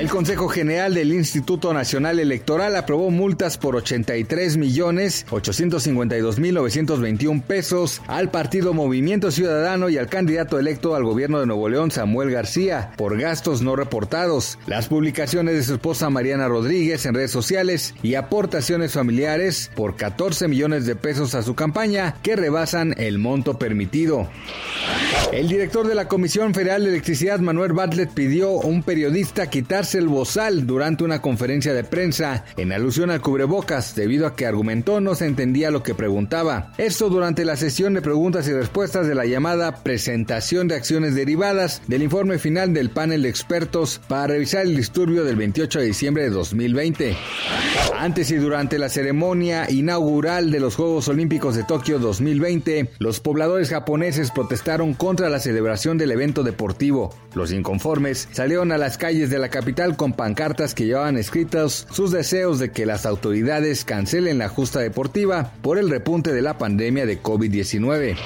El Consejo General del Instituto Nacional Electoral aprobó multas por 83 millones 852 mil 921 pesos al partido Movimiento Ciudadano y al candidato electo al gobierno de Nuevo León, Samuel García, por gastos no reportados. Las publicaciones de su esposa Mariana Rodríguez en redes sociales y aportaciones familiares por 14 millones de pesos a su campaña que rebasan el monto permitido. El director de la Comisión Federal de Electricidad, Manuel Bartlett, pidió a un periodista quitarse el bozal durante una conferencia de prensa en alusión al cubrebocas, debido a que argumentó no se entendía lo que preguntaba. Esto durante la sesión de preguntas y respuestas de la llamada presentación de acciones derivadas del informe final del panel de expertos para revisar el disturbio del 28 de diciembre de 2020. Antes y durante la ceremonia inaugural de los Juegos Olímpicos de Tokio 2020, los pobladores japoneses protestaron contra la celebración del evento deportivo. Los inconformes salieron a las calles de la capital con pancartas que llevaban escritos sus deseos de que las autoridades cancelen la justa deportiva por el repunte de la pandemia de COVID-19.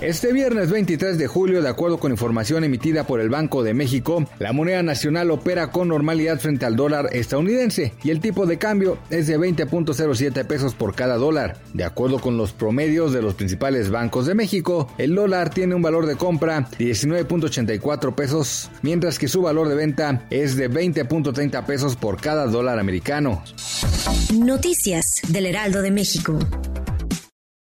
Este viernes 23 de julio, de acuerdo con información emitida por el Banco de México, la moneda nacional opera con normalidad frente al dólar estadounidense y el tipo de cambio es de 20.07 pesos por cada dólar. De acuerdo con los promedios de los principales bancos de México, el dólar tiene un valor de compra de 19.84 pesos, mientras que su valor de venta es de 20.30 pesos por cada dólar americano. Noticias del Heraldo de México.